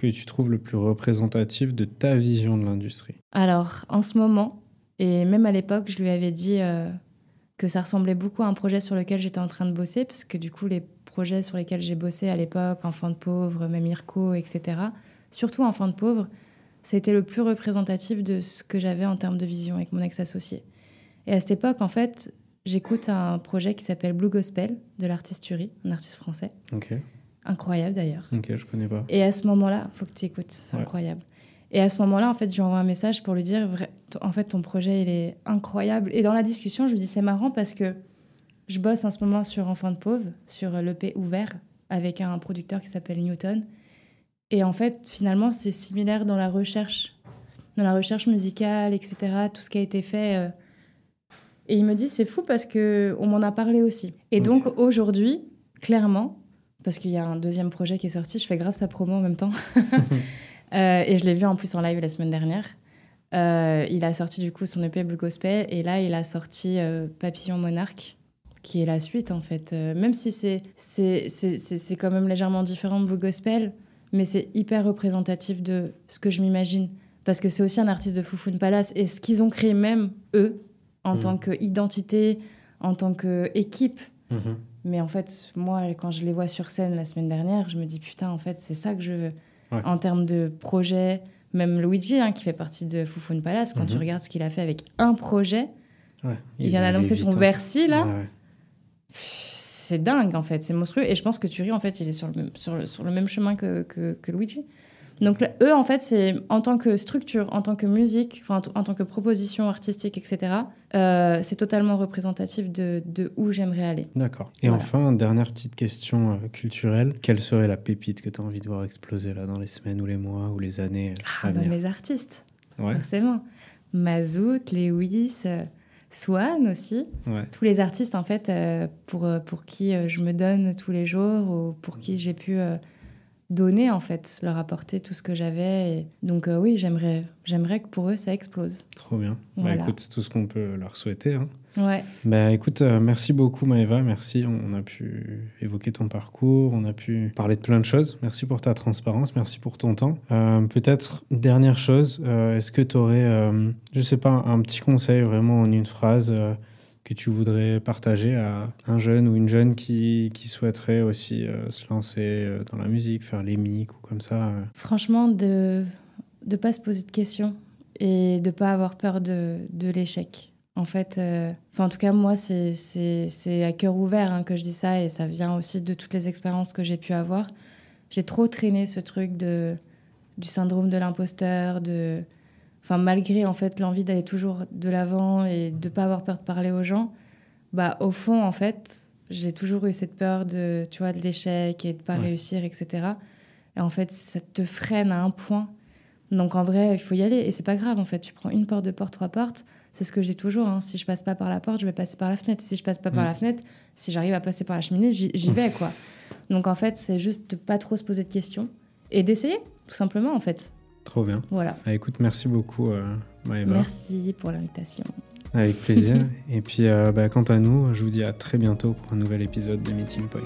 que tu trouves le plus représentatif de ta vision de l'industrie Alors, en ce moment, et même à l'époque, je lui avais dit euh, que ça ressemblait beaucoup à un projet sur lequel j'étais en train de bosser, parce que du coup, les projets sur lesquels j'ai bossé à l'époque, Enfants de pauvres, même Irko, etc., surtout Enfants de pauvres, c'était le plus représentatif de ce que j'avais en termes de vision avec mon ex-associé. Et à cette époque, en fait, j'écoute un projet qui s'appelle Blue Gospel de l'artiste Uri, un artiste français. Incroyable d'ailleurs. ok, je connais pas. Et à ce moment-là, faut que tu écoutes, c'est Ouais. incroyable. Et à ce moment-là, en fait, je lui envoie un message pour lui dire, en fait, ton projet, il est incroyable. Et dans la discussion, je lui dis, c'est marrant parce que je bosse en ce moment sur Enfants de pauvres, sur l'EP ouvert, avec un producteur qui s'appelle Newton. Et en fait, finalement, c'est similaire dans la recherche dans la recherche musicale, etc., tout ce qui a été fait. euh. Et il me dit, c'est fou parce que on m'en a parlé aussi. Et donc aujourd'hui, clairement, parce qu'il y a un deuxième projet qui est sorti, je fais grave sa promo en même temps. <laughs> <laughs> Euh, et je l'ai vu en plus en live la semaine dernière. Euh, il a sorti du coup son EP Blue Gospel et là il a sorti euh, Papillon Monarque qui est la suite en fait. Même si c'est c'est quand même légèrement différent de Blue Gospel, mais c'est hyper représentatif de ce que je m'imagine. Parce que c'est aussi un artiste de Foufoune Palace et ce qu'ils ont créé même eux en Mhm. tant qu'identité, en tant qu'équipe. Mhm. Mais en fait, moi, quand je les vois sur scène la semaine dernière, je me dis putain, en fait, c'est ça que je veux. Ouais. En termes de projet, même Luigi, hein, qui fait partie de Foufoune Palace, quand tu Mhm. regardes ce qu'il a fait avec un projet, Ouais, il, vient d'annoncer son. Bercy, là. Ouais. C'est dingue, en fait, c'est monstrueux. Et je pense que Turi, en fait, il est sur le même, sur le, sur le même chemin que, que, que Luigi. Donc, eux, en fait, c'est en tant que structure, en tant que musique, en, en tant que proposition artistique, etc., euh, c'est totalement représentatif de, de où j'aimerais aller. D'accord. Et Voilà. enfin, dernière petite question euh, culturelle. Quelle serait la pépite que tu as envie de voir exploser là dans les semaines ou les mois ou les années euh, Ah, à bah, venir mes artistes. Ouais, forcément. Mazout, Lewis, euh, Swan aussi. ouais. Tous les artistes, en fait, euh, pour, pour qui euh, je me donne tous les jours ou pour qui j'ai pu euh, donner, en fait, leur apporter tout ce que j'avais. Et Donc euh, oui, j'aimerais, j'aimerais que pour eux, ça explose. Trop bien. Bah, Voilà. écoute, c'est tout ce qu'on peut leur souhaiter. hein. Ouais, Bah écoute, euh, merci beaucoup Maëva, merci. On a pu évoquer ton parcours, on a pu parler de plein de choses. Merci pour ta transparence, merci pour ton temps. Euh, Peut-être dernière chose, est-ce que tu aurais, je sais pas, un petit conseil vraiment en une phrase que tu voudrais partager à un jeune ou une jeune qui, qui souhaiterait aussi euh, se lancer euh, dans la musique, faire les mics ou comme ça euh. franchement, de ne pas se poser de questions et de pas avoir peur de, de l'échec. En fait, euh, en tout cas, moi, c'est à cœur ouvert hein, que je dis ça et ça vient aussi de toutes les expériences que j'ai pu avoir. J'ai trop traîné ce truc de, du syndrome de l'imposteur, de, enfin, malgré en fait l'envie d'aller toujours de l'avant et de pas avoir peur de parler aux gens, bah, au fond, en fait, j'ai toujours eu cette peur de, tu vois, de l'échec et de pas Ouais. réussir, etc. Et en fait, ça te freine à un point. Donc en vrai, il faut y aller et c'est pas grave en fait. Tu prends une porte, deux portes, trois portes. C'est ce que dis toujours. hein. Si je passe pas par la porte, je vais passer par la fenêtre. Si je passe pas par Mm. la fenêtre, si j'arrive à passer par la cheminée, j'y j'y vais <laughs> quoi. Donc en fait, c'est juste de pas trop se poser de questions et d'essayer tout simplement en fait. Trop bien. Voilà. Ah, écoute, merci beaucoup euh, Maëva. Merci pour l'invitation. Avec plaisir. <laughs> Et puis, euh, bah, quant à nous, je vous dis à très bientôt pour un nouvel épisode de Meeting Point.